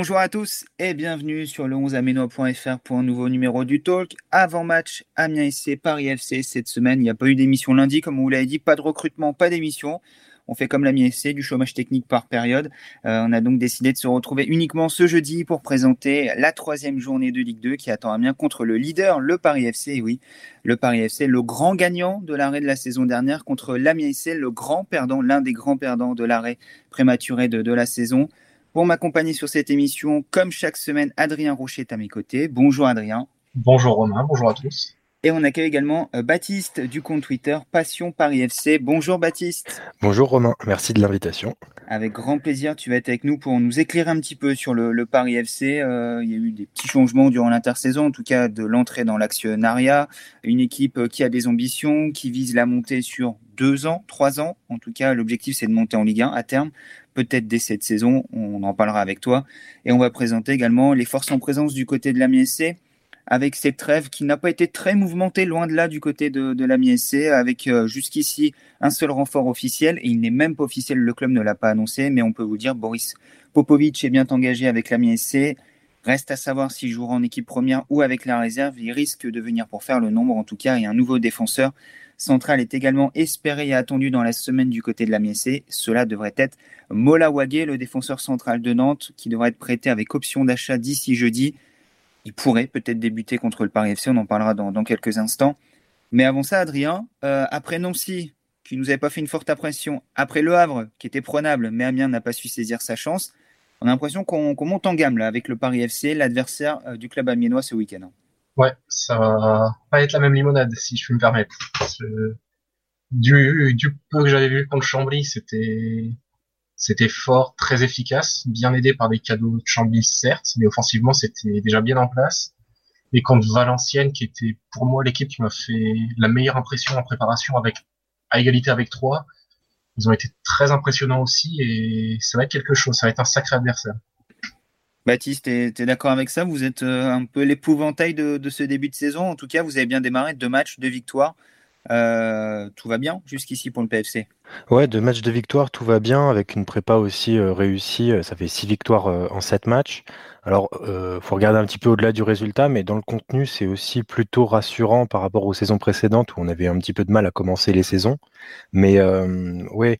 Bonjour à tous et bienvenue sur le 11amenois.fr pour un nouveau numéro du Talk. Avant match, Amiens SC, Paris FC. Cette semaine, il n'y a pas eu d'émission lundi, comme on vous l'avait dit, pas de recrutement, pas d'émission. On fait comme l'Amiens SC, du chômage technique par période. Euh, on a donc décidé de se retrouver uniquement ce jeudi pour présenter la troisième journée de Ligue 2 qui attend Amiens contre le leader, le Paris FC. Oui, le Paris FC, le grand gagnant de l'arrêt de la saison dernière contre l'Amiens SC, le grand perdant, l'un des grands perdants de l'arrêt prématuré de, de la saison. Pour m'accompagner sur cette émission, comme chaque semaine, Adrien Rocher est à mes côtés. Bonjour Adrien. Bonjour Romain, bonjour à tous. Et on accueille également euh, Baptiste du compte Twitter Passion Paris FC. Bonjour Baptiste. Bonjour Romain, merci de l'invitation. Avec grand plaisir, tu vas être avec nous pour nous éclairer un petit peu sur le, Paris FC. Euh, il y a eu des petits changements durant l'intersaison, en tout cas de l'entrée dans l'actionnariat. Une équipe euh, qui a des ambitions, qui vise la montée sur deux ans, trois ans. En tout cas, l'objectif c'est de monter en Ligue 1 à terme peut-être dès cette saison. On en parlera avec toi. Et on va présenter également les forces en présence du côté de l'AMI SC, avec cette trêve qui n'a pas été très mouvementée, loin de là du côté de, de l'AMI SC, avec euh, jusqu'ici un seul renfort officiel, et il n'est même pas officiel, le club ne l'a pas annoncé, mais on peut vous dire, Boris Popovic est bien engagé avec l'AMI SC. Reste à savoir s'il jouera en équipe première ou avec la réserve. Il risque de venir pour faire le nombre, en tout cas, et un nouveau défenseur central est également espéré et attendu dans la semaine du côté de la Miessé. Cela devrait être Mola le défenseur central de Nantes, qui devrait être prêté avec option d'achat d'ici jeudi. Il pourrait peut-être débuter contre le Paris FC, on en parlera dans, quelques instants. Mais avant ça, Adrien, euh, après Nancy, qui nous avait pas fait une forte impression, après Le Havre, qui était prenable, mais Amiens n'a pas su saisir sa chance, on a l'impression qu'on monte en gamme là avec le Paris FC, l'adversaire euh, du club amiénois ce week-end. Ouais, ça va pas être la même limonade, si je puis me permettre. Du, peu que j'avais vu contre Chambly, c'était fort, très efficace, bien aidé par des cadeaux de Chambly, certes, mais offensivement, c'était déjà bien en place. Et contre Valenciennes, qui était pour moi l'équipe qui m'a fait la meilleure impression en préparation avec à égalité avec trois, ils ont été très impressionnants aussi et ça va être quelque chose, ça va être un sacré adversaire. Baptiste, tu es, d'accord avec ça? Vous êtes euh, un peu l'épouvantail de, ce début de saison? En tout cas, vous avez bien démarré, deux matchs, deux victoires. Euh, tout va bien jusqu'ici pour le PFC Ouais, deux matchs de victoire, tout va bien, avec une prépa aussi euh, réussie. Ça fait six victoires en sept matchs. Alors, il faut regarder un petit peu au-delà du résultat, mais dans le contenu, c'est aussi plutôt rassurant par rapport aux saisons précédentes où on avait un petit peu de mal à commencer les saisons. Mais ouais,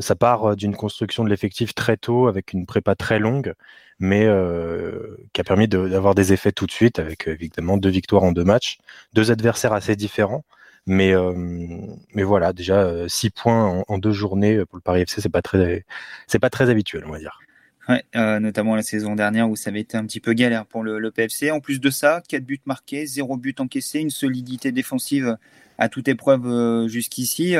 ça part d'une construction de l'effectif très tôt, avec une prépa très longue mais euh, qui a permis d'avoir des effets tout de suite, avec évidemment deux victoires en deux matchs, deux adversaires assez différents. Mais, mais voilà, déjà euh, six points en, deux journées pour le Paris FC, c'est pas très, c'est pas très habituel, on va dire. Ouais, notamment la saison dernière où ça avait été un petit peu galère pour le, PFC. En plus de ça, quatre buts marqués, zéro but encaissé, une solidité défensive à toute épreuve jusqu'ici.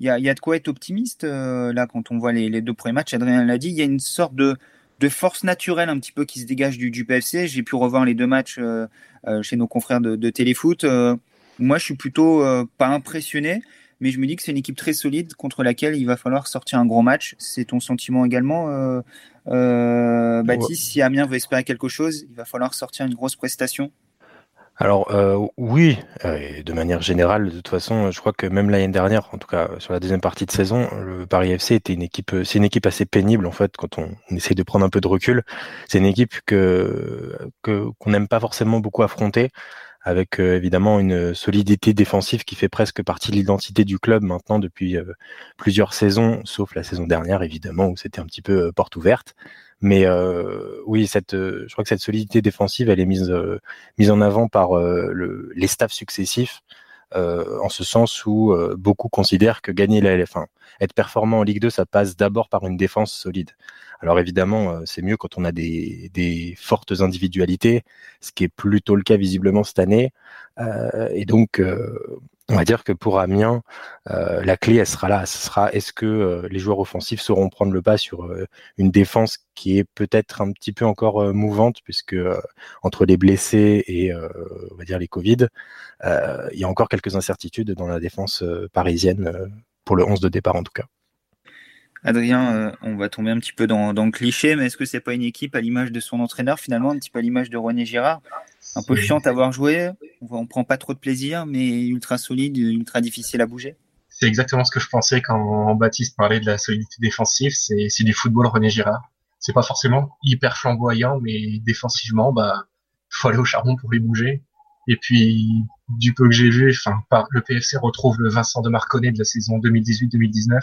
Il y, a, y, a, de quoi être optimiste là quand on voit les, les deux premiers matchs. Adrien l'a dit, il y a une sorte de, de force naturelle un petit peu qui se dégage du, du PFC. J'ai pu revoir les deux matchs euh, chez nos confrères de Téléfoot. Euh, moi, je suis plutôt pas impressionné, mais je me dis que c'est une équipe très solide contre laquelle il va falloir sortir un gros match. C'est ton sentiment également, Baptiste Si Amiens veut espérer quelque chose, il va falloir sortir une grosse prestation alors euh, oui, euh, de manière générale, de toute façon, je crois que même l'année dernière, en tout cas sur la deuxième partie de saison, le Paris FC était une équipe, c'est une équipe assez pénible en fait quand on, essaie de prendre un peu de recul. C'est une équipe que qu'on n'aime pas forcément beaucoup affronter, avec euh, évidemment une solidité défensive qui fait presque partie de l'identité du club maintenant depuis plusieurs saisons, sauf la saison dernière évidemment où c'était un petit peu porte ouverte. Mais euh, oui, cette, euh, je crois que cette solidité défensive, elle est mise, euh, mise en avant par le, les staffs successifs, en ce sens où beaucoup considèrent que gagner la LF1, être performant en Ligue 2, ça passe d'abord par une défense solide. Alors évidemment, c'est mieux quand on a des, des, fortes individualités, ce qui est plutôt le cas visiblement cette année. et donc, on va dire que pour Amiens, euh, la clé, elle sera là. Ce sera est-ce que euh, les joueurs offensifs sauront prendre le pas sur euh, une défense qui est peut-être un petit peu encore mouvante, puisque entre les blessés et on va dire les Covid, il y a encore quelques incertitudes dans la défense parisienne pour le 11 de départ en tout cas. Adrien, on va tomber un petit peu dans, le cliché, mais est-ce que c'est pas une équipe à l'image de son entraîneur finalement, un petit peu à l'image de René Girard? Un peu chiant à avoir joué. On prend pas trop de plaisir, mais ultra solide, ultra difficile à bouger. C'est exactement ce que je pensais quand Baptiste parlait de la solidité défensive. C'est du football René Girard. c'est pas forcément hyper flamboyant, mais défensivement, bah, faut aller au charbon pour les bouger. Et puis, du peu que j'ai vu, enfin, le PFC retrouve le Vincent de Marconnet de la saison 2018-2019.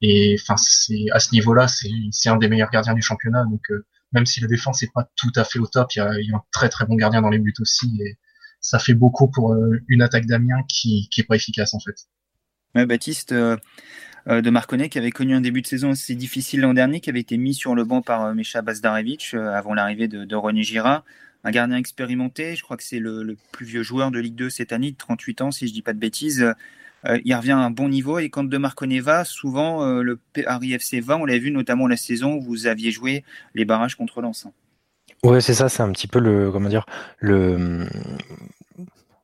Et enfin, c'est à ce niveau-là, c'est un des meilleurs gardiens du championnat. Donc, euh, même si la défense est pas tout à fait au top, il y a, un très très bon gardien dans les buts aussi. Et ça fait beaucoup pour euh, une attaque d'Amiens qui qui est pas efficace en fait. Baptiste euh, de Marconnet qui avait connu un début de saison assez difficile l'an dernier, qui avait été mis sur le banc par Mecha Bazdarevic avant l'arrivée de, de René Girard un gardien expérimenté. Je crois que c'est le, plus vieux joueur de Ligue 2 cette année, de 38 ans, si je ne dis pas de bêtises. Euh, il revient à un bon niveau et quand De Marconnet va, souvent euh, le Paris FC va. On l'a vu notamment la saison où vous aviez joué les barrages contre Lens. Ouais, c'est ça, c'est un petit peu le comment dire le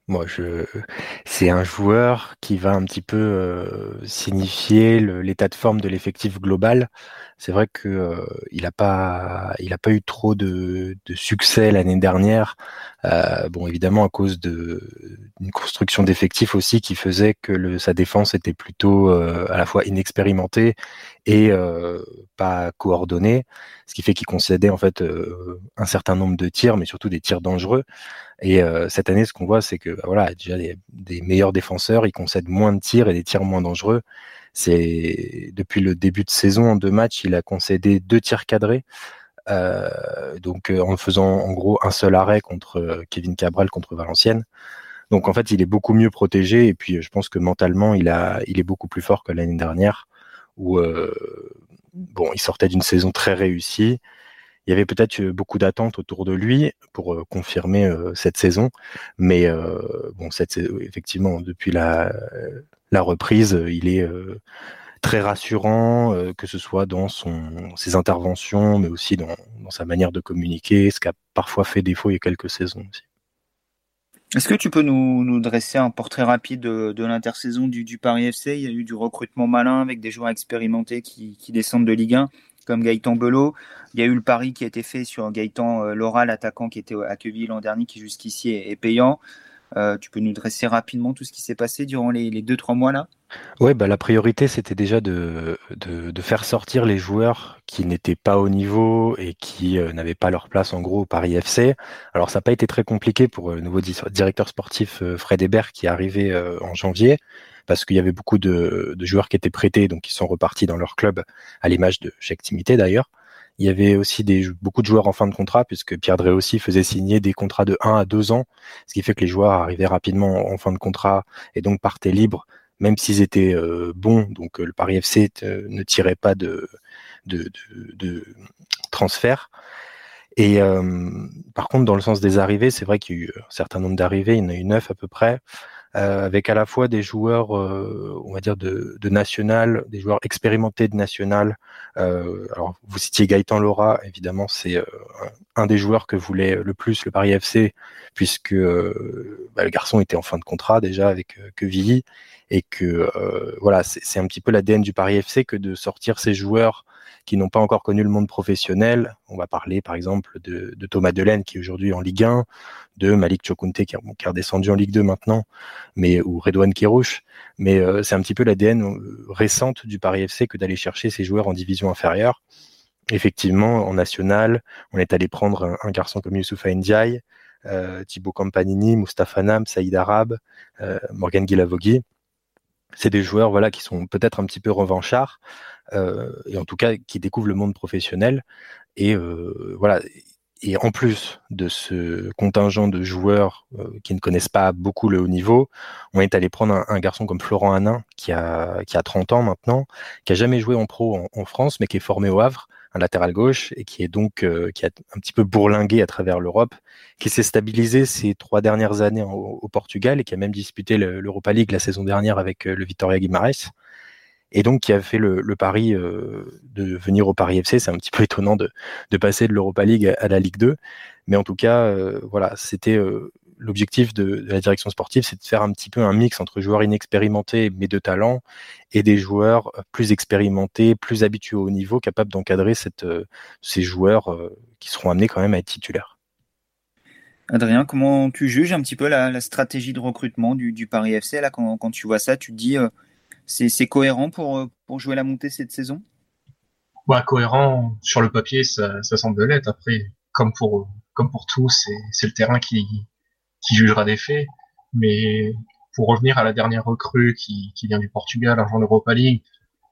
moi je c'est un joueur qui va un petit peu euh, signifier l'état de forme de l'effectif global c'est vrai que euh, il a pas, il a pas eu trop de, de succès l'année dernière. Euh, bon, évidemment à cause de d'une construction d'effectifs aussi qui faisait que sa défense était plutôt euh, à la fois inexpérimentée et euh, pas coordonnée, ce qui fait qu'il concédait en fait un certain nombre de tirs, mais surtout des tirs dangereux. Et cette année, ce qu'on voit, c'est que bah, voilà, déjà des, des meilleurs défenseurs, ils concèdent moins de tirs et des tirs moins dangereux. C'est depuis le début de saison en deux matchs, il a concédé deux tirs cadrés. Euh, donc euh, en faisant en gros un seul arrêt contre euh, Kevin Cabral contre Valenciennes. Donc en fait, il est beaucoup mieux protégé et puis je pense que mentalement, il a, il est beaucoup plus fort que l'année dernière où bon, il sortait d'une saison très réussie. Il y avait peut-être beaucoup d'attentes autour de lui pour confirmer cette saison, mais bon, effectivement, depuis la, reprise, il est très rassurant, que ce soit dans ses interventions, mais aussi dans, sa manière de communiquer, ce qui a parfois fait défaut il y a quelques saisons. Est-ce que tu peux nous, dresser un portrait rapide de, l'intersaison du, Paris FC Il y a eu du recrutement malin avec des joueurs expérimentés qui, descendent de Ligue 1, comme Gaëtan Belot. Il y a eu le pari qui a été fait sur Gaëtan Laura, l'attaquant qui était à Queville l'an dernier, qui jusqu'ici est, payant. Euh, tu peux nous dresser rapidement tout ce qui s'est passé durant les, deux, trois mois là Oui, bah, la priorité, c'était déjà de, de, faire sortir les joueurs qui n'étaient pas au niveau et qui euh, n'avaient pas leur place en gros au Paris FC. Alors, ça n'a pas été très compliqué pour euh, le nouveau directeur sportif Fred Hébert qui est arrivé en janvier parce qu'il y avait beaucoup de, de, joueurs qui étaient prêtés, donc qui sont repartis dans leur club, à l'image de Cheikh Timité d'ailleurs. Il y avait aussi des, beaucoup de joueurs en fin de contrat, puisque Pierre Drey aussi faisait signer des contrats de 1 à 2 ans, ce qui fait que les joueurs arrivaient rapidement en fin de contrat et donc partaient libres, même s'ils étaient euh, bons. Donc euh, le Paris FC euh, ne tirait pas de, de, de, transfert. Et par contre, dans le sens des arrivées, c'est vrai qu'il y a eu un certain nombre d'arrivées, il y en a eu neuf à peu près. Euh, avec à la fois des joueurs, euh, on va dire, de, national, des joueurs expérimentés de national. Euh, alors, vous citiez Gaëtan Laura, évidemment, c'est un des joueurs que voulait le plus le Paris FC, puisque bah, le garçon était en fin de contrat déjà avec Quevilly, et que voilà, c'est un petit peu l'ADN du Paris FC que de sortir ces joueurs qui n'ont pas encore connu le monde professionnel. On va parler par exemple de, Thomas Delaine qui est aujourd'hui en Ligue 1, de Malik Chokunte qui, est redescendu en Ligue 2 maintenant, mais ou Redouane Kirouche. Mais euh, c'est un petit peu l'ADN euh, récente du Paris FC que d'aller chercher ces joueurs en division inférieure. Effectivement, en national, on est allé prendre un, garçon comme Youssoufa Ndiaye, euh, Thibaut Campanini, Moustapha Nam, Saïd Arab, euh, Morgan Guilavogui. C'est des joueurs voilà qui sont peut-être un petit peu revanchards, euh, et en tout cas qui découvrent le monde professionnel. Et euh, voilà. Et en plus de ce contingent de joueurs euh, qui ne connaissent pas beaucoup le haut niveau, on est allé prendre un, garçon comme Florent Hanin, qui a, qui a 30 ans maintenant, qui a jamais joué en pro en, France, mais qui est formé au Havre, un latéral gauche, et qui est donc qui a un petit peu bourlingué à travers l'Europe, qui s'est stabilisé ces trois dernières années au, Portugal et qui a même disputé l'Europa League la saison dernière avec le Vitoria Guimarães et donc qui a fait le, pari euh, de venir au Paris FC. C'est un petit peu étonnant de, passer de l'Europa League à, la Ligue 2, mais en tout cas, euh, voilà, c'était euh, l'objectif de, la direction sportive, c'est de faire un petit peu un mix entre joueurs inexpérimentés mais de talent et des joueurs plus expérimentés, plus habitués au niveau, capables d'encadrer ces joueurs qui seront amenés quand même à être titulaires. Adrien, comment tu juges un petit peu la, stratégie de recrutement du, Paris FC là quand, quand, tu vois ça, tu te dis c'est cohérent pour, euh, pour jouer la montée cette saison? Bah, cohérent sur le papier, ça, ça semble l'être. Après, comme pour comme pour tout, c'est le terrain qui qui jugera des faits. Mais pour revenir à la dernière recrue qui, qui vient du Portugal, avant l'Europa League,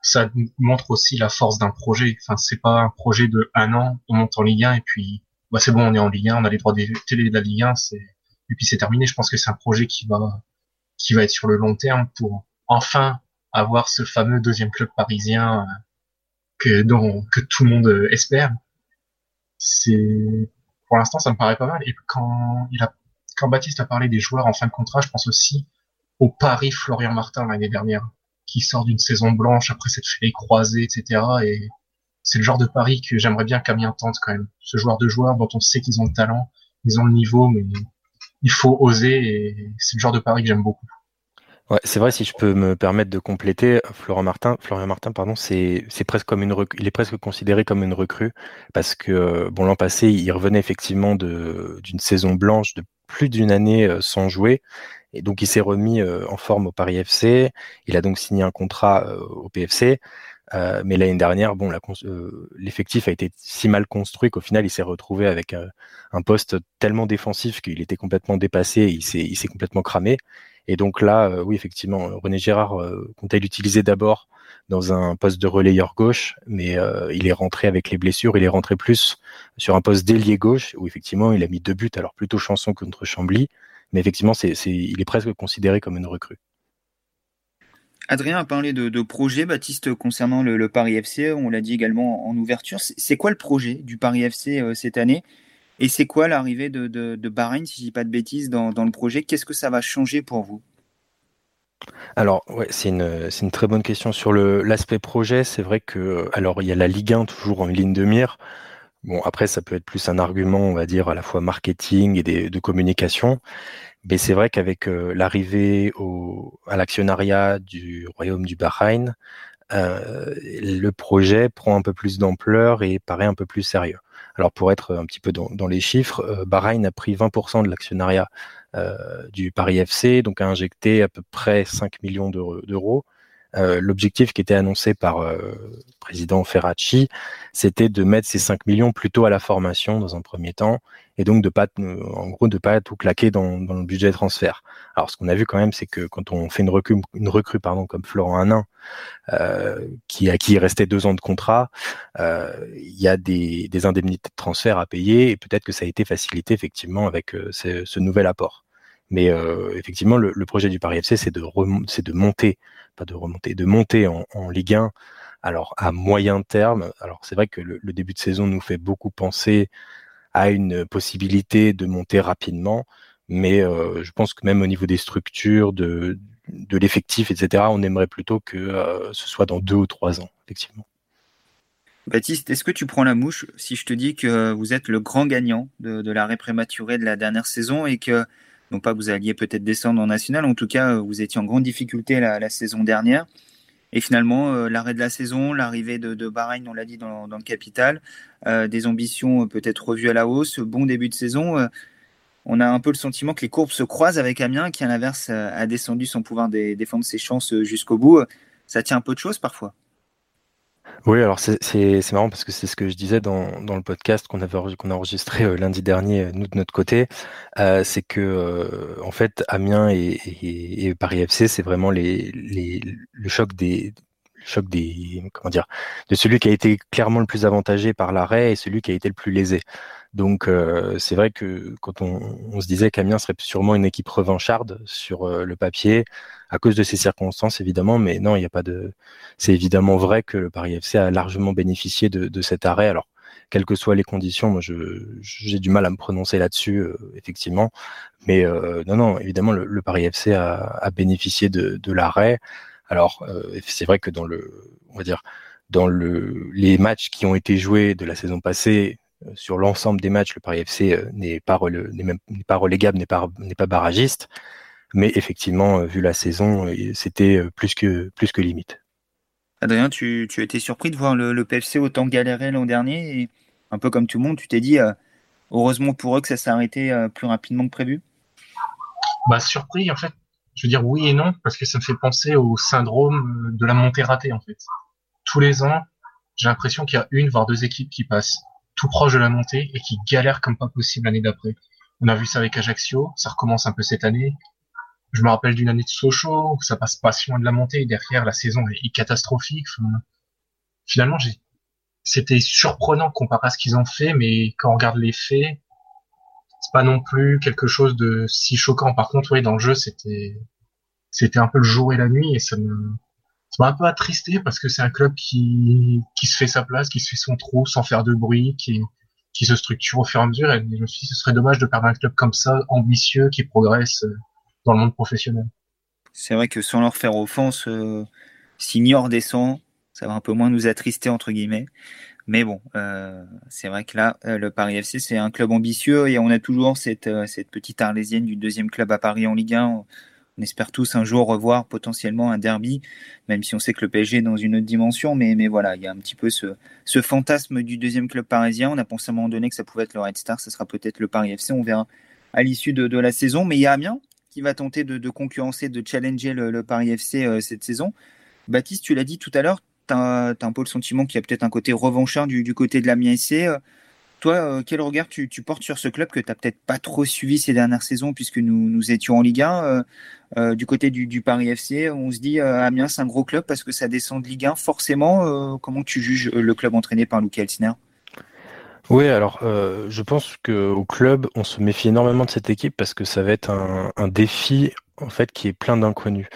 ça montre aussi la force d'un projet. Enfin, c'est pas un projet de un an, on monte en Ligue 1 et puis bah c'est bon, on est en Ligue 1, on a les droits des télé de la Ligue 1, c'est et puis c'est terminé. Je pense que c'est un projet qui va qui va être sur le long terme pour enfin avoir ce fameux deuxième club parisien euh, que dont que tout le monde euh, espère. C'est pour l'instant ça me paraît pas mal. Et quand il a quand Baptiste a parlé des joueurs en fin de contrat, je pense aussi au Paris Florian Martin l'année dernière, qui sort d'une saison blanche après s'être fait croiser, etc. Et c'est le genre de Paris que j'aimerais bien qu'Amiens tente quand même. Ce joueur de joueurs dont on sait qu'ils ont le talent, ils ont le niveau, mais il faut oser et c'est le genre de Paris que j'aime beaucoup. Ouais, c'est vrai, si je peux me permettre de compléter, Florian Martin, Florian Martin, pardon, c'est, c'est presque comme une il est presque considéré comme une recrue parce que bon l'an passé, il revenait effectivement de d'une saison blanche de plus d'une année euh, sans jouer et donc il s'est remis euh, en forme au Paris FC. Il a donc signé un contrat euh, au PFC. Mais l'année dernière, bon, l'effectif a été si mal construit qu'au final, il s'est retrouvé avec un poste tellement défensif qu'il était complètement dépassé, il s'est complètement cramé. Et donc là, oui, effectivement, René Girard comptait l'utiliser d'abord dans un poste de relayeur gauche, mais il est rentré avec les blessures, il est rentré plus sur un poste d'ailier gauche, où effectivement, il a mis deux buts, alors plutôt chanson contre Chambly, mais effectivement, c'est, il est presque considéré comme une recrue. Adrien a parlé de, projet, Baptiste, concernant le, Paris FC. On l'a dit également en ouverture. C'est, quoi le projet du Paris FC euh, cette année? Et c'est quoi l'arrivée de, de, Bahreïn, si je dis pas de bêtises, dans, le projet? Qu'est-ce que ça va changer pour vous? Alors, ouais, c'est une, une très bonne question. Sur l'aspect projet, c'est vrai que, alors, il y a la Ligue 1 toujours en ligne de mire. Bon, après, ça peut être plus un argument, on va dire, à la fois marketing et de communication. Mais c'est vrai qu'avec euh, l'arrivée à l'actionnariat du Royaume du Bahreïn, euh, le projet prend un peu plus d'ampleur et paraît un peu plus sérieux. Alors pour être un petit peu dans, les chiffres, euh, Bahreïn a pris 20% de l'actionnariat du Paris FC, donc a injecté à peu près 5 millions d'euros. Euh, l'objectif qui était annoncé par le euh, président Ferracci, c'était de mettre ces 5 millions plutôt à la formation dans un premier temps, et donc de pas, en gros, de pas tout claquer dans, le budget transfert. Alors, ce qu'on a vu quand même, c'est que quand on fait une recrue, une recrue pardon, comme Florent Hanin, euh, qui à qui il restait deux ans de contrat, euh, il y a des, indemnités de transfert à payer, et peut-être que ça a été facilité effectivement avec ce nouvel apport. Mais euh, effectivement, le, projet du Paris FC, c'est de, monter, pas de remonter, de monter en, Ligue 1. Alors à moyen terme, alors c'est vrai que le, début de saison nous fait beaucoup penser à une possibilité de monter rapidement, mais euh, je pense que même au niveau des structures, de, de l'effectif, etc., on aimerait plutôt que euh, ce soit dans deux ou trois ans, effectivement. Baptiste, est-ce que tu prends la mouche si je te dis que vous êtes le grand gagnant de, de l'arrêt prématuré de la dernière saison et que non pas que vous alliez peut-être descendre en national, en tout cas, euh, vous étiez en grande difficulté la, saison dernière. Et finalement, euh, l'arrêt de la saison, l'arrivée de, Bahreïn, on l'a dit dans, le capital, euh, des ambitions peut-être revues à la hausse, bon début de saison. on a un peu le sentiment que les courbes se croisent avec Amiens, qui à l'inverse a descendu sans pouvoir défendre ses chances jusqu'au bout. Ça tient un peu de choses parfois. Oui, alors c'est marrant parce que c'est ce que je disais dans, dans le podcast qu'on avait qu'on a enregistré euh, lundi dernier, nous de notre côté, euh, c'est que euh, en fait Amiens et, et, Paris FC, c'est vraiment les, les, le choc des le choc des comment dire de celui qui a été clairement le plus avantagé par l'arrêt et celui qui a été le plus lésé. Donc c'est vrai que quand on, on se disait qu'Amiens serait sûrement une équipe revancharde sur le papier, à cause de ces circonstances évidemment, mais non, il n'y a pas de. C'est évidemment vrai que le Paris FC a largement bénéficié de, cet arrêt. Alors, quelles que soient les conditions, moi, j'ai du mal à me prononcer là-dessus, euh, effectivement. Mais euh, non, non, évidemment, le, Paris FC a, bénéficié de, l'arrêt. Alors, euh, c'est vrai que dans le, on va dire, dans le, les matchs qui ont été joués de la saison passée, sur l'ensemble des matchs, le Paris FC n'est pas, n'est pas relégable, n'est pas, n'est pas barragiste. Mais effectivement, euh, vu la saison, euh, c'était euh, plus que, plus que limite. Adrien, tu, tu as été surpris de voir le, PFC autant galérer l'an dernier et un peu comme tout le monde, tu t'es dit heureusement pour eux que ça s'est arrêté plus rapidement que prévu? Bah, Surpris, en fait, je veux dire oui et non, parce que ça me fait penser au syndrome de la montée ratée, en fait. Tous les ans, j'ai l'impression qu'il y a une voire deux équipes qui passent tout proche de la montée et qui galèrent comme pas possible l'année d'après. On a vu ça avec Ajaccio, ça recommence un peu cette année. Je me rappelle d'une année de Sochaux où ça passe pas si loin de la montée et derrière la saison est catastrophique. finalement, c'était surprenant comparé à ce qu'ils ont fait, mais quand on regarde les faits, c'est pas non plus quelque chose de si choquant. Par contre, oui, dans le jeu, c'était c'était un peu le jour et la nuit et ça me ça m'a un peu attristé parce que c'est un club qui qui se fait sa place, qui se fait son trou sans faire de bruit, qui qui se structure au fur et à mesure. Et je me suis dit, ce serait dommage de perdre un club comme ça, ambitieux, qui progresse euh, dans le monde professionnel. C'est vrai que sans leur faire offense, euh, Signor descend, ça va un peu moins nous attrister entre guillemets. Mais bon, euh, c'est vrai que là, euh, le Paris FC, c'est un club ambitieux et on a toujours cette, euh, cette petite arlésienne du deuxième club à Paris en Ligue 1. On, espère tous un jour revoir potentiellement un derby, même si on sait que le PSG est dans une autre dimension. Mais, mais voilà, il y a un petit peu ce, ce fantasme du deuxième club parisien. On a pensé à un moment donné que ça pouvait être le Red Star, ça sera peut-être le Paris FC. On verra à l'issue de, de, la saison. Mais il y a Amiens qui va tenter de, concurrencer, de challenger le, Paris FC cette saison. Baptiste, tu l'as dit tout à l'heure, tu as, un peu le sentiment qu'il y a peut-être un côté revanchard du, côté de la SC. Euh, toi, euh, quel regard tu, portes sur ce club que tu n'as peut-être pas trop suivi ces dernières saisons puisque nous, nous étions en Ligue 1 euh, Du côté du, Paris FC, on se dit Amiens, c'est un gros club parce que ça descend de Ligue 1. Forcément, comment tu juges le club entraîné par Luca Elsner oui, alors je pense qu'au club, on se méfie énormément de cette équipe parce que ça va être un, un défi en fait qui est plein d'inconnus.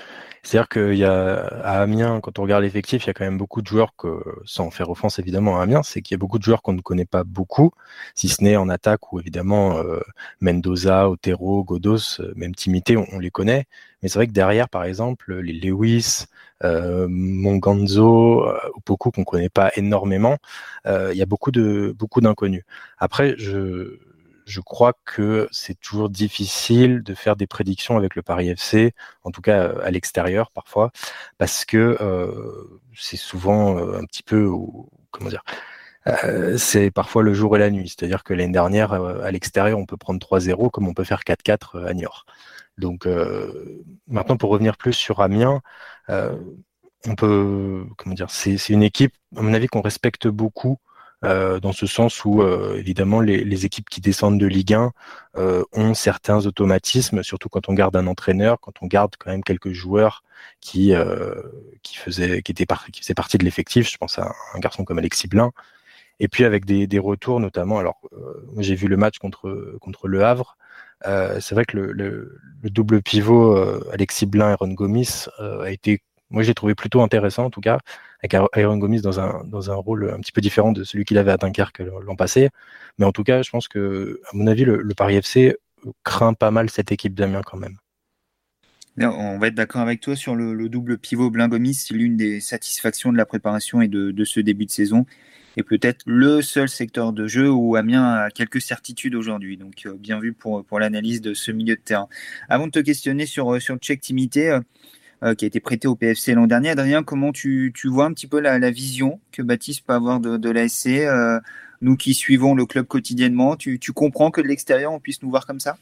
C'est-à-dire qu'il y a à Amiens, quand on regarde l'effectif, il y a quand même beaucoup de joueurs que, sans faire offense évidemment à Amiens, c'est qu'il y a beaucoup de joueurs qu'on ne connaît pas beaucoup, si ce n'est en attaque où évidemment euh, Mendoza, Otero, Godos, euh, même Timité, on, les connaît. Mais c'est vrai que derrière, par exemple, les Lewis, euh, Monganzo, euh, Opoku qu'on connaît pas énormément, il y a beaucoup de beaucoup d'inconnus. Après, je je crois que c'est toujours difficile de faire des prédictions avec le Paris FC, en tout cas à l'extérieur parfois, parce que euh, c'est souvent euh, un petit peu, comment dire, euh, c'est parfois le jour et la nuit. C'est-à-dire que l'année dernière, à l'extérieur, on peut prendre 3-0 comme on peut faire 4-4 à Niort. Donc maintenant, pour revenir plus sur Amiens, on peut, comment dire, c'est une équipe, à mon avis, qu'on respecte beaucoup euh, dans ce sens où euh, évidemment les, équipes qui descendent de Ligue 1 euh, ont certains automatismes, surtout quand on garde un entraîneur, quand on garde quand même quelques joueurs qui qui faisaient qui étaient qui faisaient partie de l'effectif. Je pense à un garçon comme Alexis Blin. Et puis avec des, des retours notamment. Alors j'ai vu le match contre contre le Havre. C'est vrai que le, le, le double pivot Alexis Blin et Ron Gomis a été moi j'ai trouvé plutôt intéressant en tout cas, avec Aaron Gomis dans un, dans un rôle un petit peu différent de celui qu'il avait à Dunkerque l'an passé. Mais en tout cas, je pense que, à mon avis, le, Paris FC craint pas mal cette équipe d'Amiens quand même. On va être d'accord avec toi sur le, double pivot Blingomis, c'est l'une des satisfactions de la préparation et de, ce début de saison, et peut-être le seul secteur de jeu où Amiens a quelques certitudes aujourd'hui. Donc euh, bien vu pour, l'analyse de ce milieu de terrain. Avant de te questionner sur, sur Check Timité, euh, euh, qui a été prêté au PFC l'an dernier. Adrien, comment tu, vois un petit peu la, vision que Baptiste peut avoir de, de l'ASC euh, Nous qui suivons le club quotidiennement, tu, comprends que de l'extérieur, on puisse nous voir comme ça?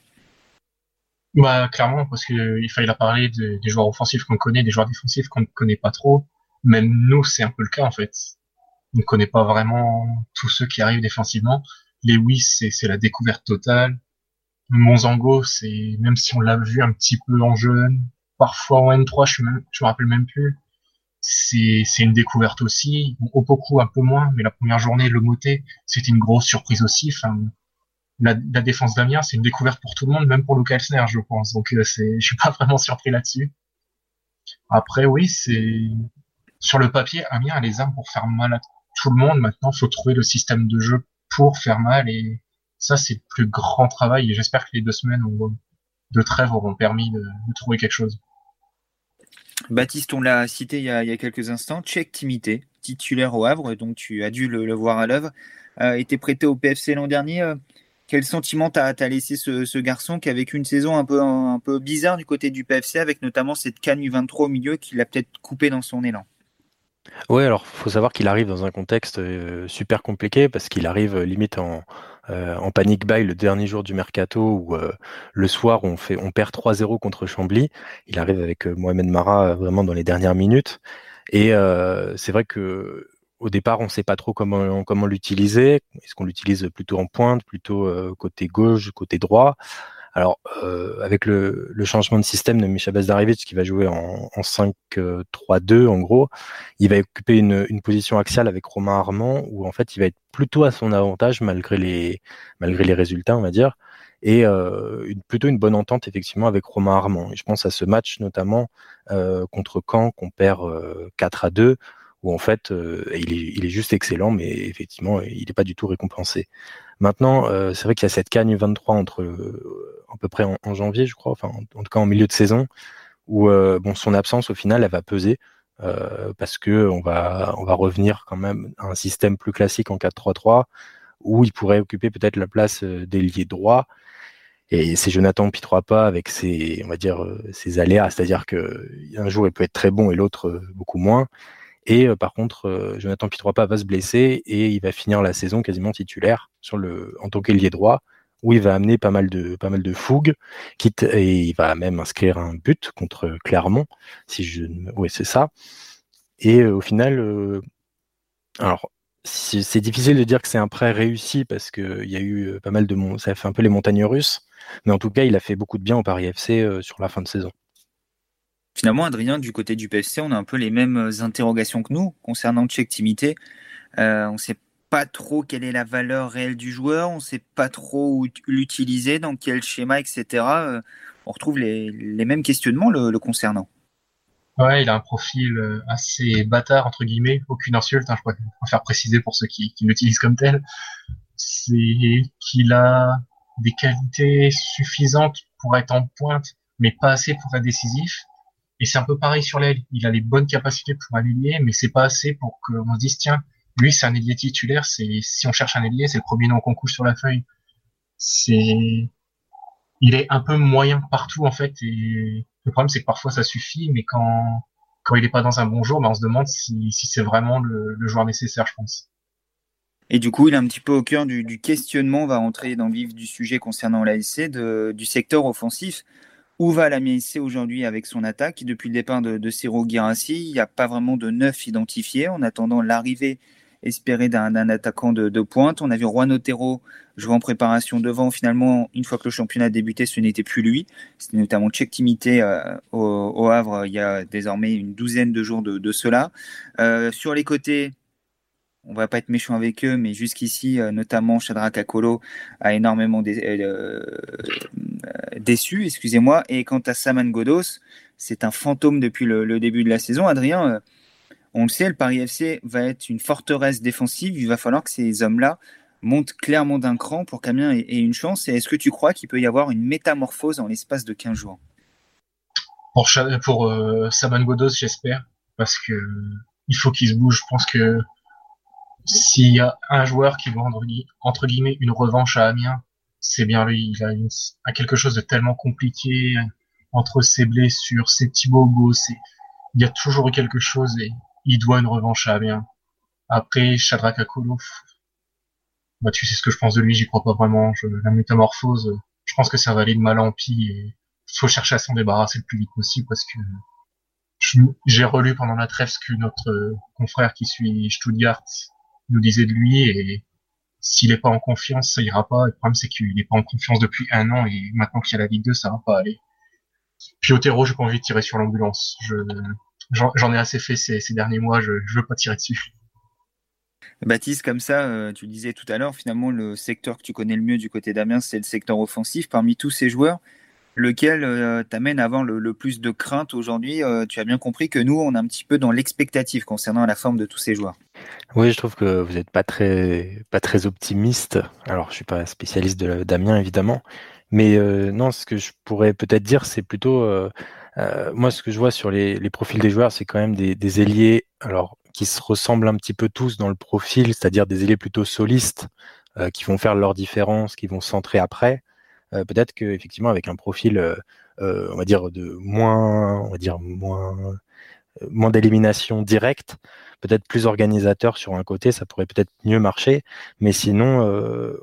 Bah, Clairement, parce qu'il fallait la parler des joueurs offensifs qu'on connaît, des joueurs défensifs qu'on ne connaît pas trop. Même nous, c'est un peu le cas en fait. On ne connaît pas vraiment tous ceux qui arrivent défensivement. Les oui, c'est la découverte totale. Monzango, c'est même si on l'a vu un petit peu en jeune, parfois en N3, je, même, je me rappelle même plus. C'est, une découverte aussi. Au beaucoup un peu moins, mais la première journée, le moté, c'était une grosse surprise aussi. La, défense d'Amiens, c'est une découverte pour tout le monde, même pour Luca Elsner, je pense. Donc, euh, c'est, je suis pas vraiment surpris là-dessus. Après, oui, c'est sur le papier, Amiens a les armes pour faire mal à tout le monde. Maintenant, faut trouver le système de jeu pour faire mal et ça, c'est le plus grand travail et j'espère que les deux semaines de trêve auront permis de, trouver quelque chose. Baptiste, on l'a cité il y, a, quelques instants, Tchèque Timité, titulaire au Havre, donc tu as dû le, voir à l'œuvre, euh, était prêté au PFC l'an dernier. Euh, quel sentiment t'as as laissé ce, garçon qui a vécu une saison un peu, bizarre du côté du PFC, avec notamment cette canne U23 au milieu qui l'a peut-être coupé dans son élan? Oui, alors faut savoir qu'il arrive dans un contexte euh, super compliqué parce qu'il arrive limite en, euh, en panic buy le dernier jour du mercato où euh, le soir on perd 3-0 contre Chambly. Il arrive avec euh, Mohamed Mara vraiment dans les dernières minutes et c'est vrai que au départ, on ne sait pas trop comment, l'utiliser. Est-ce qu'on l'utilise plutôt en pointe, plutôt côté gauche, côté droit? Alors, euh, avec le, changement de système de Misha Bazdarevic qui va jouer en, en 5-3-2, en gros, il va occuper une, position axiale avec Romain Armand, où en fait, il va être plutôt à son avantage malgré les, malgré résultats, on va dire, et euh, plutôt une bonne entente effectivement avec Romain Armand. Et je pense à ce match notamment euh, contre Caen qu'on perd 4 euh, à 2 où en fait euh, il, est, juste excellent, mais effectivement il n'est pas du tout récompensé. Maintenant, euh, c'est vrai qu'il y a cette cagne 23 entre euh, à peu près en, janvier, je crois, enfin en, tout cas en milieu de saison, où bon son absence au final elle va peser. parce que on va on va revenir quand même à un système plus classique en 4-3-3 où il pourrait occuper peut-être la place d'ailier droit et c'est Jonathan pas avec ses on va dire ses aléas c'est-à-dire que un jour il peut être très bon et l'autre beaucoup moins et euh, par contre, euh, Jonathan Pitropa va se blesser et il va finir la saison quasiment titulaire en tant qu'ailier droit, où il va amener pas mal de, pas mal de fougue, quitte, et il va même inscrire un but contre Clermont, si je, oui, c'est ça. Et euh, au final, alors, c'est difficile de dire que c'est un prêt réussi parce qu'il y a eu pas mal de, ça fait un peu les montagnes russes, mais en tout cas, il a fait beaucoup de bien au Paris FC sur la fin de saison. Finalement, Adrien, du côté du PFC, on a un peu les mêmes euh, interrogations que nous concernant Check Timité. Euh, on ne sait pas trop quelle est la valeur réelle du joueur, on ne sait pas trop où l'utiliser, dans quel schéma, etc. Euh, on retrouve les, mêmes questionnements le, concernant. Ouais, il a un profil assez bâtard, entre guillemets, aucune insulte, hein, je préfère préciser pour ceux qui, qui l'utilisent comme tel. C'est qu'il a des qualités suffisantes pour être en pointe, mais pas assez pour être décisif et c'est un peu pareil sur l'aile. Il a les bonnes capacités pour ailier, mais c'est pas assez pour qu'on se dise tiens, lui c'est un ailier titulaire. C'est si on cherche un ailier, c'est le premier nom qu'on couche sur la feuille. C'est il est un peu moyen partout en fait. Et le problème c'est que parfois ça suffit, mais quand quand il est pas dans un bon jour, ben on se demande si, si c'est vraiment le, le, joueur nécessaire, je pense. Et du coup, il est un petit peu au cœur du, du questionnement. On va rentrer dans le vif du sujet concernant l'ASC, du secteur offensif. Où va la MSC aujourd'hui avec son attaque Depuis le départ de, de Ciro Girassi, il n'y a pas vraiment de neuf identifié en attendant l'arrivée espérée d'un attaquant de, pointe. On a vu Juan Otero jouer en préparation devant. Finalement, une fois que le championnat a débuté, ce n'était plus lui. C'était notamment Tchèque Timité euh, au, Havre il y a désormais une douzaine de jours de, cela. Euh, sur les côtés, on va pas être méchant avec eux, mais jusqu'ici, euh, notamment Shadrach Akolo a énormément euh, déçu, excusez-moi. Et quant à Saman Godos, c'est un fantôme depuis le, début de la saison. Adrien, euh, on le sait, le Paris FC va être une forteresse défensive. Il va falloir que ces hommes-là montent clairement d'un cran pour qu'Amiens ait, une chance. Et est-ce que tu crois qu'il peut y avoir une métamorphose en l'espace de 15 jours? Pour, pour Saman Godos, j'espère, parce que il faut qu'il se bouge. Je pense que s'il y a un joueur qui doit entre guillemets une revanche à Amiens, c'est bien lui. Il a, quelque chose de tellement compliqué entre ses blessures, ses petits bobos. Il y a toujours quelque chose et il doit une revanche à Amiens. Après, Shadrach Akolo, bah, tu sais ce que je pense de lui, j'y crois pas vraiment. Je, la métamorphose, je pense que ça va aller de mal en pis et faut chercher à s'en débarrasser le plus vite possible parce que j'ai relu pendant la trêve que notre confrère qui suit Stuttgart nous disait de lui et s'il n'est pas en confiance, ça ira pas. Le problème, c'est qu'il n'est pas en confiance depuis un an et maintenant qu'il y a la Ligue 2, ça va pas aller. Puis Otero, j'ai pas envie de tirer sur l'ambulance. j'en, ai assez fait ces, derniers mois, je, je veux pas tirer dessus. Baptiste, comme ça, euh, tu disais tout à l'heure, finalement, le secteur que tu connais le mieux du côté d'Amiens, c'est le secteur offensif. Parmi tous ces joueurs, lequel euh, t'amène à avoir le, plus de crainte aujourd'hui euh, Tu as bien compris que nous, on est un petit peu dans l'expectative concernant la forme de tous ces joueurs. Oui, je trouve que vous n'êtes pas très, pas très optimiste. Alors, je suis pas spécialiste de Damien, évidemment. Mais euh, non, ce que je pourrais peut-être dire, c'est plutôt... Moi, ce que je vois sur les, les profils des joueurs, c'est quand même des, des, ailiers alors, qui se ressemblent un petit peu tous dans le profil, c'est-à-dire des ailiers plutôt solistes, qui vont faire leur différence, qui vont centrer après. Peut-être qu'effectivement, avec un profil, on va dire, de moins, on va dire, moins, moins d'élimination directe, peut-être plus organisateur sur un côté, ça pourrait peut-être mieux marcher. Mais sinon, euh,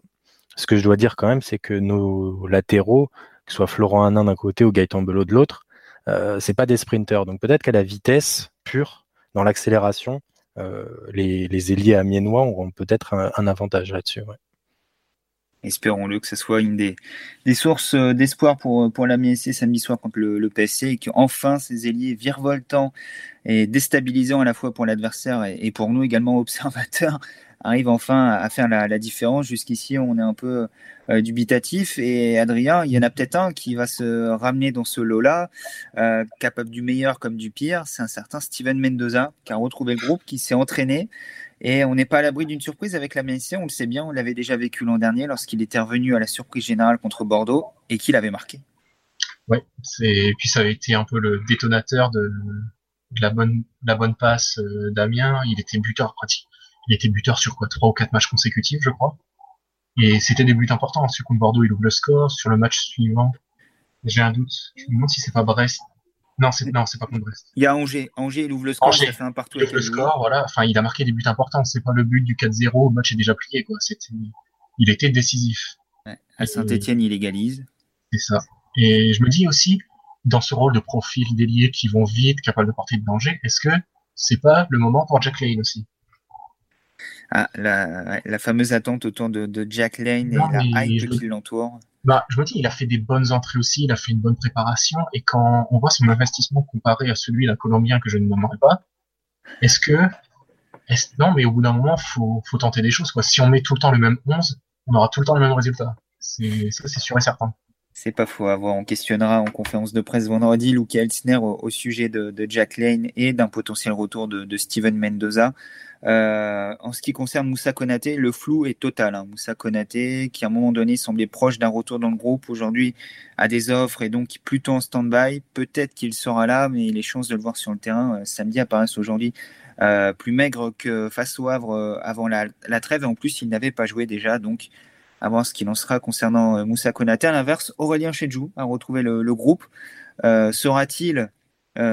ce que je dois dire quand même, c'est que nos latéraux, que ce soit Florent Hanin d'un côté ou Gaëtan Belot de l'autre, euh, c'est pas des sprinters. Donc peut-être qu'à la vitesse pure, dans l'accélération, les, les ailiers amiénois auront peut-être un, avantage là-dessus. Espérons-le que ce soit une des, sources d'espoir pour, pour la MSC samedi soir contre le, le PSC et qu'enfin ces ailiers virevoltants et déstabilisants à la fois pour l'adversaire et, pour nous également observateurs arrive enfin à faire la, différence. Jusqu'ici, on est un peu euh, dubitatif. Et Adrien, il y en a peut-être un qui va se ramener dans ce lot-là, euh, capable du meilleur comme du pire. C'est un certain Steven Mendoza qui a retrouvé le groupe, qui s'est entraîné. Et on n'est pas à l'abri d'une surprise avec la on le sait bien, on l'avait déjà vécu l'an dernier lorsqu'il était revenu à la surprise générale contre Bordeaux et qu'il avait marqué. Oui, et puis ça avait été un peu le détonateur de, la bonne la bonne passe euh, d'Amiens. Il était buteur pratique, il était buteur sur quoi trois ou quatre matchs consécutifs, je crois. Et c'était des buts importants. Sur contre Bordeaux, il ouvre le score. Sur le match suivant, j'ai un doute. Je me demande si c'est pas Brest. Non, c'est non, c'est pas contre Brest. Il y a Angers. Angers, il ouvre le score. Angers. Ça fait un partout. Il ouvre le score, voilà. Enfin, il a marqué des buts importants. C'est pas le but du 4-0. Le match est déjà plié, quoi. C'était, il était décisif. Ouais. À Saint-Etienne, il égalise. C'est ça. Et je me dis aussi, dans ce rôle de profil d'ailier qui vont vite, capable de porter de danger, est-ce que c'est pas le moment pour Jack Lane aussi? Ah, la, fameuse attente autour de, Jack Lane et la hype qui l'entoure. Bah, je me dis, il a fait des bonnes entrées aussi, il a fait une bonne préparation, et quand on voit son investissement comparé à celui d'un Colombien que je ne nommerai pas, est-ce que, est non, mais au bout d'un moment, faut, faut tenter des choses, quoi. Si on met tout le temps le même 11, on aura tout le temps le même résultat. C'est, ça, c'est sûr et certain. C'est pas faux. Avoir, on questionnera en conférence de presse vendredi Luke Elsner au, sujet de, Jack Lane et d'un potentiel retour de, Steven Mendoza. Euh, en ce qui concerne Moussa Konaté, le flou est total. Hein. Moussa Konaté, qui à un moment donné semblait proche d'un retour dans le groupe, aujourd'hui a des offres et donc plutôt en stand-by. Peut-être qu'il sera là, mais les chances de le voir sur le terrain euh, samedi apparaissent aujourd'hui euh, plus maigres que face au Havre avant la, trêve. Et en plus, il n'avait pas joué déjà, donc à voir ce qu'il en sera concernant Moussa Konaté. À l'inverse, Aurélien Chedjou a retrouvé le, groupe. Sera-t-il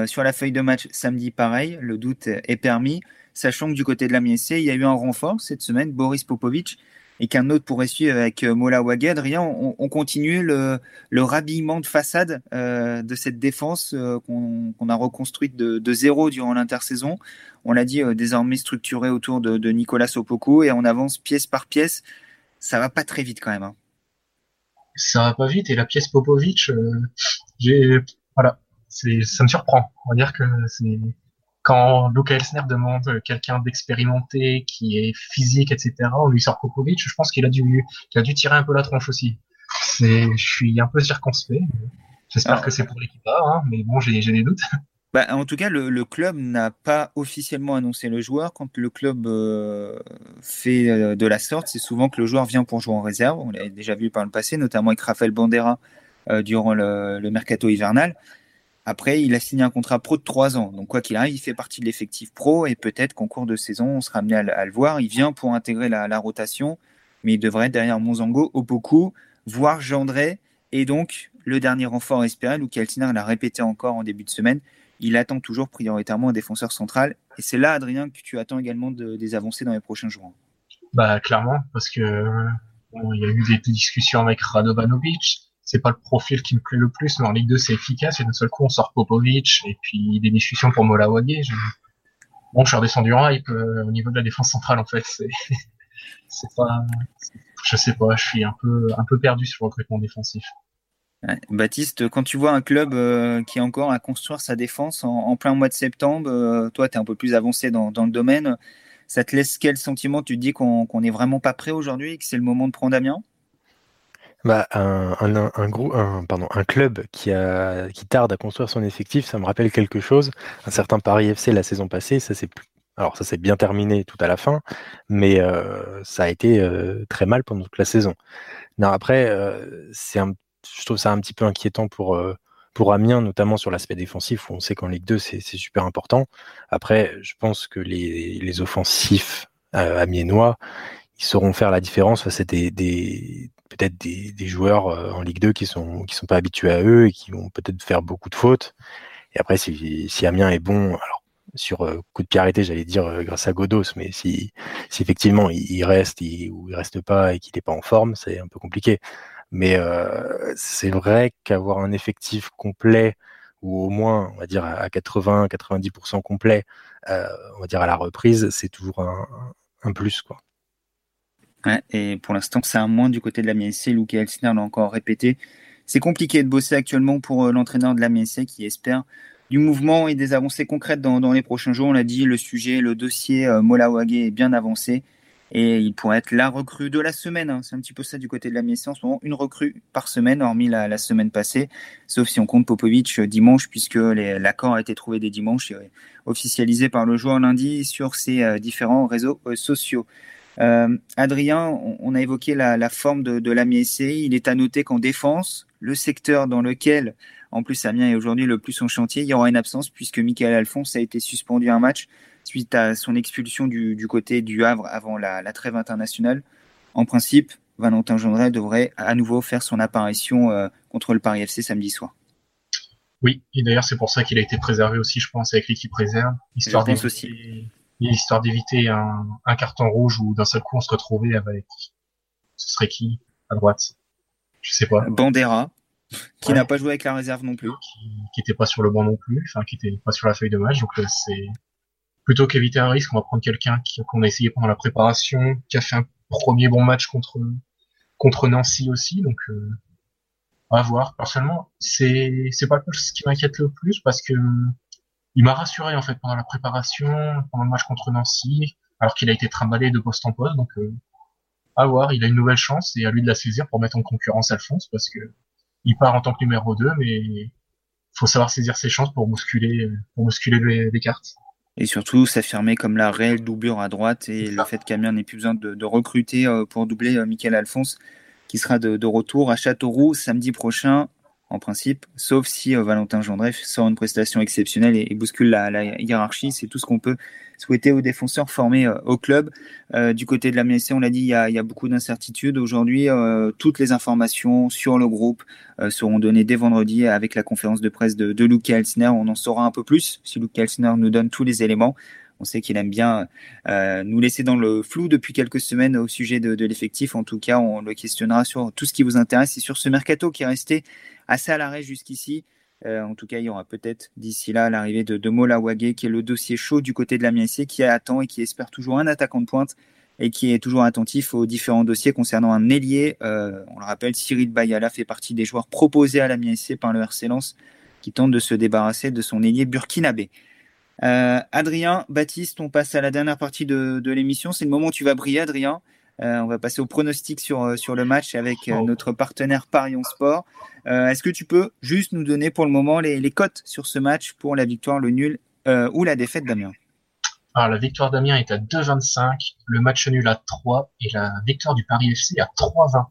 sur la feuille de match samedi pareil? Le doute est permis, sachant que du côté de la MSC, il y a eu un renfort cette semaine, Boris Popovic, et qu'un autre pourrait suivre avec Mola Waged. Rien, on, continue le, le, rhabillement de façade de cette défense qu'on a reconstruite de, zéro durant l'intersaison. On l'a dit, désormais structurée autour de, Nicolas Sopoko et on avance pièce par pièce ça va pas très vite quand même. Hein. Ça va pas vite et la pièce Popovic, euh, voilà, ça me surprend. On va dire que c'est quand Luca Elsner demande quelqu'un d'expérimenté, qui est physique, etc. On lui sort Popovic. Je pense qu'il a dû qu'il a dû tirer un peu la tronche aussi. C'est, je suis un peu circonspect. J'espère que c'est pour l'équipe hein, mais bon, j'ai des doutes. Bah, en tout cas, le, club n'a pas officiellement annoncé le joueur. Quand le club euh, fait euh, de la sorte, c'est souvent que le joueur vient pour jouer en réserve. On l'a déjà vu par le passé, notamment avec Rafael Bandera euh, durant le, mercato hivernal. Après, il a signé un contrat pro de trois ans. Donc, quoi qu'il arrive, il fait partie de l'effectif pro et peut-être qu'en cours de saison, on sera amené à, le voir. Il vient pour intégrer la, rotation, mais il devrait être derrière Monzango, Opoku, voire Gendré. Et donc, le dernier renfort espéré, Luke Altiner l'a répété encore en début de semaine, il attend toujours prioritairement un défenseur central. Et c'est là, Adrien, que tu attends également des avancées dans les prochains jours. Bah clairement, parce que il y a eu des discussions avec Radovanovic. C'est pas le profil qui me plaît le plus, mais en Ligue 2 c'est efficace. Et d'un seul coup on sort Popovic et puis des discussions pour Mola. Bon, je suis redescendu en hype euh, au niveau de la défense centrale en fait. C'est, pas, je sais pas, je suis un peu, un peu perdu sur le recrutement défensif. Baptiste, quand tu vois un club euh, qui est encore à construire sa défense en, plein mois de septembre, euh, toi tu es un peu plus avancé dans, le domaine, ça te laisse quel sentiment? Tu te dis qu'on n'est vraiment pas prêt aujourd'hui et que c'est le moment de prendre Amiens? Bah, un, un, un, un, pardon, un club qui, a, qui tarde à construire son effectif, ça me rappelle quelque chose. Un certain Paris FC la saison passée, ça s'est alors ça s'est bien terminé tout à la fin, mais euh, ça a été très mal pendant toute la saison. Non, après, c'est un je trouve ça un petit peu inquiétant pour, euh, pour Amiens, notamment sur l'aspect défensif, où on sait qu'en Ligue 2, c'est super important. Après, je pense que les, les offensifs euh, amiénois, ils sauront faire la différence face à des, des peut-être des, des, joueurs euh, en Ligue 2 qui sont qui sont pas habitués à eux et qui vont peut-être faire beaucoup de fautes. Et après, si, si Amiens est bon, alors sur euh, coup de pied arrêté, j'allais dire grâce à Godos, mais si, si effectivement il, reste il, ou il reste pas et qu'il n'est pas en forme, c'est un peu compliqué. Mais euh, c'est vrai qu'avoir un effectif complet ou au moins, on va dire, à 80-90% complet, euh, on va dire à la reprise, c'est toujours un, plus. Quoi. Et pour l'instant, c'est un moins du côté de la MSC. Luke Elsner l'a encore répété. C'est compliqué de bosser actuellement pour euh, l'entraîneur de la MSC qui espère du mouvement et des avancées concrètes dans, les prochains jours. On l'a dit, le sujet, le dossier euh, Molawage est bien avancé et il pourrait être la recrue de la semaine. Hein. C'est un petit peu ça du côté de la MSC en ce moment. Une recrue par semaine, hormis la, semaine passée, sauf si on compte Popovic euh, dimanche, puisque l'accord a été trouvé des dimanches et officialisé par le joueur lundi sur ses différents réseaux sociaux. Adrien, on, a évoqué la, forme de, de la MSC. Il est à noter qu'en défense, le secteur dans lequel, en plus, Amiens est aujourd'hui le plus en chantier, il y aura une absence puisque Michael Alphonse a été suspendu un match suite à son expulsion du, côté du Havre avant la, trêve internationale. En principe, Valentin Gendret devrait à nouveau faire son apparition euh, contre le Paris FC samedi soir. Oui, et d'ailleurs c'est pour ça qu'il a été préservé aussi, je pense, avec l'équipe réserve, histoire d'éviter, histoire d'éviter un, un, carton rouge où d'un seul coup on se retrouvait avec ce serait qui à droite? Je sais pas. Bandera, qui n'a pas joué avec la réserve non plus. Qui n'était pas sur le banc non plus, enfin qui était pas sur la feuille de match. Donc euh, c'est plutôt qu'éviter un risque, on va prendre quelqu'un qu'on a essayé pendant la préparation, qui a fait un premier bon match contre contre Nancy aussi. Donc euh, à voir. Personnellement, c'est c'est pas ce qui m'inquiète le plus parce que il m'a rassuré en fait pendant la préparation, pendant le match contre Nancy, alors qu'il a été trimballé de poste en poste. Donc euh, à voir, il a une nouvelle chance et à lui de la saisir pour mettre en concurrence Alphonse parce que il part en tant que numéro 2, mais il faut savoir saisir ses chances pour bousculer, pour bousculer les, cartes. Et surtout s'affirmer comme la réelle doublure à droite et le fait qu'Amiens n'ait plus besoin de, recruter euh, pour doubler euh, Michael Alphonse qui sera de, de retour à Châteauroux samedi prochain en principe, sauf si euh, Valentin Gendref sort une prestation exceptionnelle et, bouscule la, hiérarchie. C'est tout ce qu'on peut souhaiter aux défenseurs formés euh, au club. Euh, du côté de la MSC, on l'a dit, il y, a, beaucoup d'incertitudes. Aujourd'hui, toutes les informations sur le groupe seront données dès vendredi avec la conférence de presse de, de Luke Elsner. On en saura un peu plus si Luke Elsner nous donne tous les éléments. On sait qu'il aime bien nous laisser dans le flou depuis quelques semaines au sujet de, l'effectif. En tout cas, on le questionnera sur tout ce qui vous intéresse et sur ce mercato qui est resté assez à l'arrêt jusqu'ici. Euh, en tout cas, il y aura peut-être d'ici là l'arrivée de, de Mola Wagé, qui est le dossier chaud du côté de la MSC, qui attend et qui espère toujours un attaquant de pointe et qui est toujours attentif aux différents dossiers concernant un ailier. Euh, on le rappelle, Cyril Bayala fait partie des joueurs proposés à la MSC par le RC Lens, qui tente de se débarrasser de son ailier burkinabé. Euh, Adrien, Baptiste, on passe à la dernière partie de, de l'émission. C'est le moment où tu vas briller, Adrien. Euh, on va passer au pronostic sur, euh, sur le match avec euh, notre partenaire Parion Sport. Est-ce que tu peux juste nous donner pour le moment les, les cotes sur ce match pour la victoire, le nul ou la défaite d'Amiens alors, la victoire d'Amiens est à 2,25, le match nul à 3 et la victoire du Paris FC à 3,20.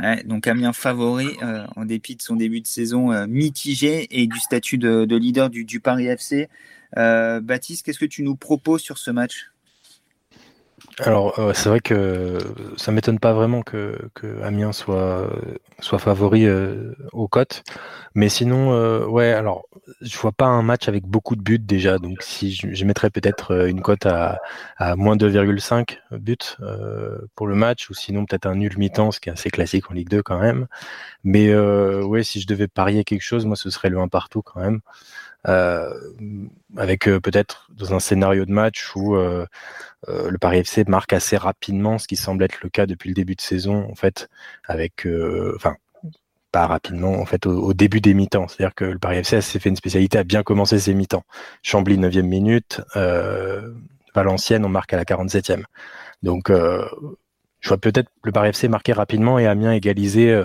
Ouais, donc Amiens favori en dépit de son début de saison mitigé et du statut de, de leader du, du, Paris FC. Baptiste, qu'est-ce que tu nous proposes sur ce match? Alors, euh, c'est vrai que ça m'étonne pas vraiment que, Amiens soit, soit favori euh, aux cotes. Mais sinon, euh, ouais, alors, je vois pas un match avec beaucoup de buts déjà. Donc, si je, mettrais peut-être une cote à, à moins 2,5 buts pour le match, ou sinon peut-être un nul mi-temps, ce qui est assez classique en Ligue 2 quand même. Mais ouais, si je devais parier quelque chose, moi, ce serait le 1 partout quand même. Avec peut-être dans un scénario de match où euh, le Paris FC marque assez rapidement, ce qui semble être le cas depuis le début de saison, en fait, avec, euh, enfin, pas rapidement, en fait, au, début des mi-temps. C'est-à-dire que le Paris FC s'est fait une spécialité à bien commencer ses mi-temps. Chambly, 9e minute, euh, Valenciennes, on marque à la 47e. Donc, euh, je vois peut-être le Paris FC marquer rapidement et Amiens égaliser,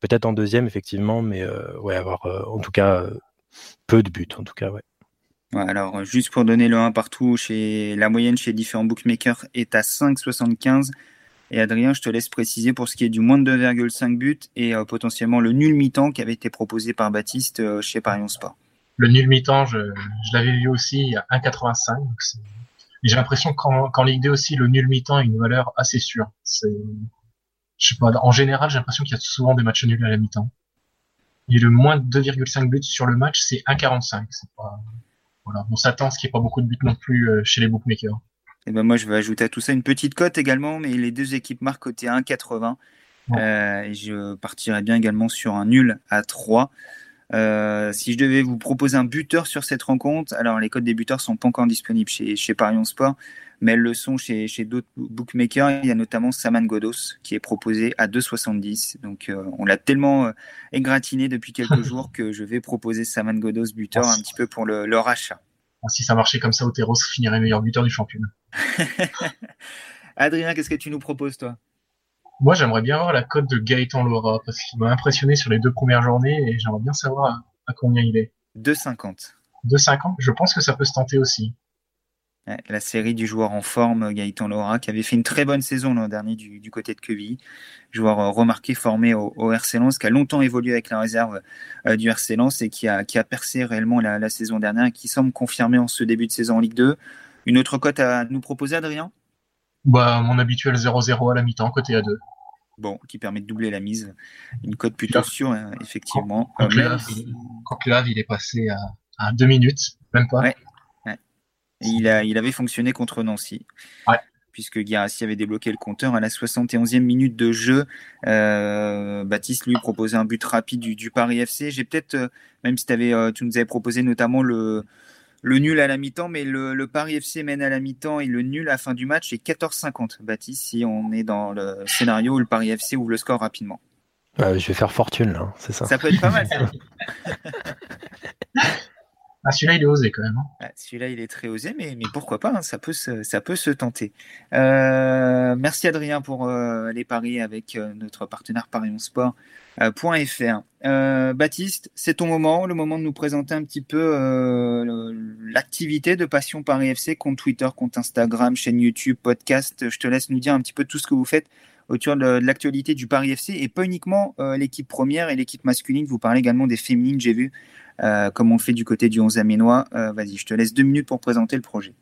peut-être en deuxième, effectivement, mais ouais, avoir en tout cas peu de buts, en tout cas, ouais alors, juste pour donner le 1 partout, chez la moyenne chez différents bookmakers est à 5,75. Et Adrien, je te laisse préciser pour ce qui est du moins de 2,5 buts et euh, potentiellement le nul mi-temps qui avait été proposé par Baptiste euh, chez Parion Sport. Le nul mi-temps, je, l'avais vu aussi à 1,85. J'ai l'impression qu'en Ligue 2 aussi, le nul mi-temps a une valeur assez sûre. Je sais pas, en général, j'ai l'impression qu'il y a souvent des matchs nuls à la mi-temps. Et le moins de 2,5 buts sur le match, c'est 1,45. C'est pas, on s'attend à ce qu'il n'y ait pas beaucoup de buts non plus euh, chez les bookmakers. Et eh ben moi, je vais ajouter à tout ça une petite cote également, mais les deux équipes marquent côté 1,80. Euh, et je partirai bien également sur un nul à 3. si je devais vous proposer un buteur sur cette rencontre, alors les codes des buteurs sont pas encore disponibles chez, chez Parion Sport, mais elles le sont chez, chez d'autres bookmakers. Il y a notamment Saman Godos qui est proposé à 2,70. Donc euh, on l'a tellement euh, égratigné depuis quelques jours que je vais proposer Saman Godos buteur un petit peu pour le, leur achat. Ah, si ça marchait comme ça, Otero finirait meilleur buteur du championnat. Adrien, qu'est-ce que tu nous proposes toi? Moi, j'aimerais bien voir la cote de Gaëtan Laura parce qu'il m'a impressionné sur les deux premières journées et j'aimerais bien savoir à, combien il est. 2,50. 2,50 Je pense que ça peut se tenter aussi la série du joueur en forme, Gaëtan Laura, qui avait fait une très bonne saison l'an dernier du, côté de Quevilly. Joueur euh, remarqué, formé au, RC Lens, qui a longtemps évolué avec la réserve euh, du RC Lens et qui a, qui a percé réellement la, saison dernière et qui semble confirmé en ce début de saison en Ligue 2. Une autre cote à nous proposer, Adrien? Bah, Mon habituel 0-0 à la mi-temps, côté A2. Bon, qui permet de doubler la mise. Une cote plutôt sûre, hein, effectivement. Quand, euh, il, est passé à, 2 minutes, même pas il, a, il avait fonctionné contre Nancy. Puisque Guirassi avait débloqué le compteur à la 71e minute de jeu. Euh, Baptiste lui proposait un but rapide du, Paris FC. J'ai peut-être, euh, même si avais, euh, tu nous avais proposé notamment le, le nul à la mi-temps, mais le, Paris FC mène à la mi-temps et le nul à la fin du match est 14-50. Baptiste, si on est dans le scénario où le Paris FC ouvre le score rapidement. je vais faire fortune là, c'est ça. Ça peut être pas mal. Ah, celui-là, il est osé quand même. Hein. Ah, celui-là, il est très osé, mais, pourquoi pas, hein, ça, peut se, tenter. Euh, merci Adrien pour euh, les paris avec euh, notre partenaire ParionsSport.fr. Baptiste, c'est ton moment, le moment de nous présenter un petit peu l'activité de Passion Paris FC, compte Twitter, compte Instagram, chaîne YouTube, podcast. Je te laisse nous dire un petit peu tout ce que vous faites autour de, l'actualité du Paris FC et pas uniquement l'équipe première et l'équipe masculine. Vous parlez également des féminines, j'ai vu. Euh, comme on fait du côté du 11 aménois. Euh, vas-y, je te laisse deux minutes pour présenter le projet.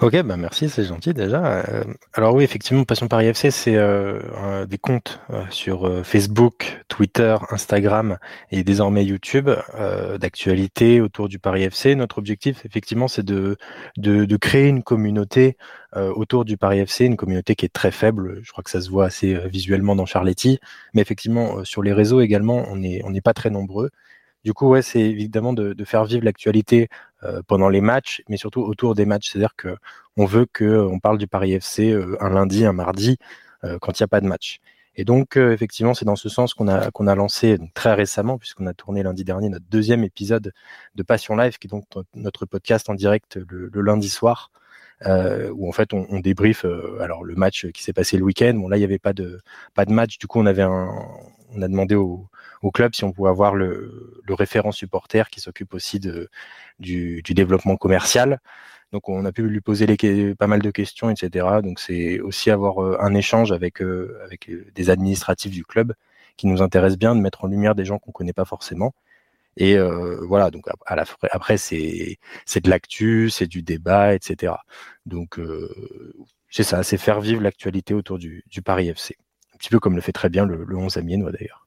Ok, bah merci, c'est gentil déjà. Euh, alors oui, effectivement, Passion Paris FC, c'est des comptes sur Facebook, Twitter, Instagram et désormais YouTube d'actualité autour du Paris FC. Notre objectif, effectivement, c'est de, de, créer une communauté autour du Paris FC, une communauté qui est très faible. Je crois que ça se voit assez visuellement dans Charletti, mais effectivement, sur les réseaux également, on n'est on n'est pas très nombreux. Du coup, ouais, c'est évidemment de, faire vivre l'actualité euh, pendant les matchs, mais surtout autour des matchs. C'est-à-dire que on veut qu'on parle du Paris FC euh, un lundi, un mardi, euh, quand il n'y a pas de match. Et donc, effectivement, c'est dans ce sens qu'on a, qu'on a lancé très récemment, puisqu'on a tourné lundi dernier notre deuxième épisode de Passion Live, qui est donc notre podcast en direct le, lundi soir, où en fait on, on débrief alors le match qui s'est passé le week-end. Bon là il n'y avait pas de pas de match, du coup on avait un, on a demandé au, club si on pouvait avoir le, référent supporter qui s'occupe aussi de, du, du, développement commercial. Donc on a pu lui poser pas mal de questions, etc. Donc c'est aussi avoir euh, un échange avec, euh, avec des administratifs du club qui nous intéresse bien de mettre en lumière des gens qu'on connaît pas forcément. Et euh, voilà, donc après c'est de l'actu, c'est du débat, etc. Donc c'est ça, c'est faire vivre l'actualité autour du, du Paris FC. Petit peu comme le fait très bien le, le 11 Amiénois d'ailleurs.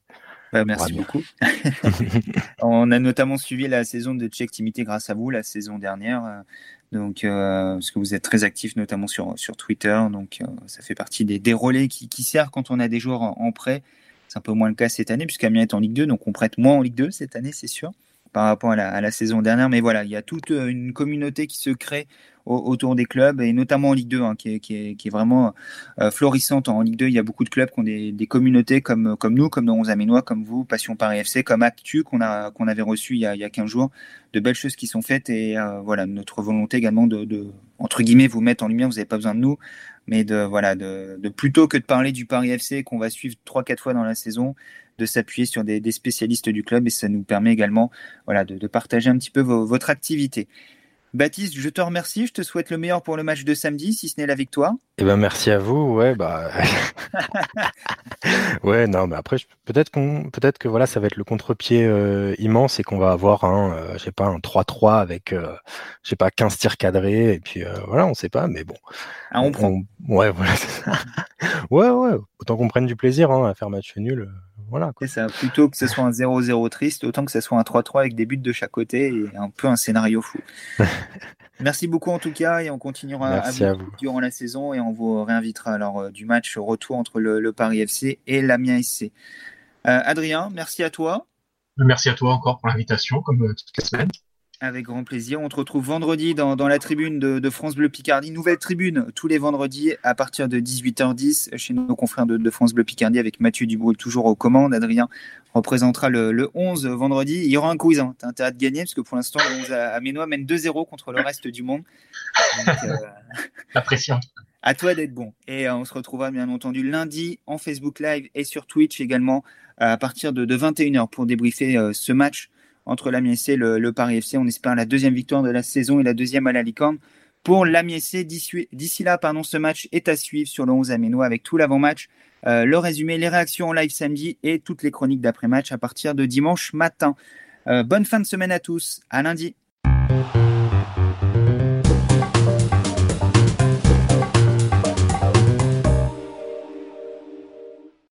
Bah, merci beaucoup. on a notamment suivi la saison de Check Timité grâce à vous la saison dernière. Donc, euh, parce que vous êtes très actif, notamment sur, sur Twitter. Donc, euh, ça fait partie des, des relais qui, qui, servent quand on a des joueurs en, prêt. C'est un peu moins le cas cette année, puisqu'Amiens est en Ligue 2. Donc, on prête moins en Ligue 2 cette année, c'est sûr, par rapport à la, saison dernière. Mais voilà, il y a toute une communauté qui se crée autour des clubs et notamment en Ligue 2 hein, qui, est, vraiment euh, florissante. En Ligue 2, il y a beaucoup de clubs qui ont des, communautés comme, nous, comme dans 11 Aménois, comme vous, Passion Paris FC, comme Actu qu'on avait reçu il y, a, il y a 15 jours. De belles choses qui sont faites et euh, voilà notre volonté également de, entre guillemets vous mettre en lumière. Vous n'avez pas besoin de nous, mais de voilà de, de plutôt que de parler du Paris FC qu'on va suivre trois quatre fois dans la saison de s'appuyer sur des, des, spécialistes du club et ça nous permet également voilà, de, de partager un petit peu votre activité. Baptiste, je te remercie. Je te souhaite le meilleur pour le match de samedi, si ce n'est la victoire. Eh ben merci à vous. Ouais, bah. ouais, non, mais après, peut-être qu'on, peut-être que voilà, ça va être le contre-pied euh, immense et qu'on va avoir un, euh, je sais pas, un 3-3 avec, euh, je sais pas, 15 tirs cadrés et puis voilà, on sait pas, mais bon. Ah, on, prend. ouais, voilà. ouais, ouais. Autant qu'on prenne du plaisir hein, à faire match nul. Voilà. Ça, plutôt que ce soit un 0-0 triste, autant que ce soit un 3-3 avec des buts de chaque côté et un peu un scénario fou. Merci beaucoup en tout cas et on continuera à vous, durant la saison et on vous réinvitera alors euh, du match retour entre le, Paris FC et l'Amiens SC. Euh, Adrien, merci à toi. Merci à toi encore pour l'invitation, comme toutes les semaines. Avec grand plaisir. On te retrouve vendredi dans, la tribune de, France Bleu Picardie. Nouvelle tribune tous les vendredis à partir de 18h10 chez nos confrères de, France Bleu Picardie avec Mathieu Dubourg toujours aux commandes. Adrien représentera le, 11 vendredi. Il y aura un quiz. Hein. Tu as intérêt de gagner parce que pour l'instant, le 11 à, Ménois mène 2-0 contre le reste du monde. Euh, la pression. À toi d'être bon. Et euh, on se retrouvera bien entendu lundi en Facebook Live et sur Twitch également à partir de, 21h pour débriefer euh, ce match entre l'Amiens et le, Paris FC. On espère la deuxième victoire de la saison et la deuxième à la licorne pour l'Amiens D'ici là, pardon, ce match est à suivre sur le 11 Aménois avec tout l'avant-match, euh, le résumé, les réactions en live samedi et toutes les chroniques d'après-match à partir de dimanche matin. Euh, bonne fin de semaine à tous. À lundi.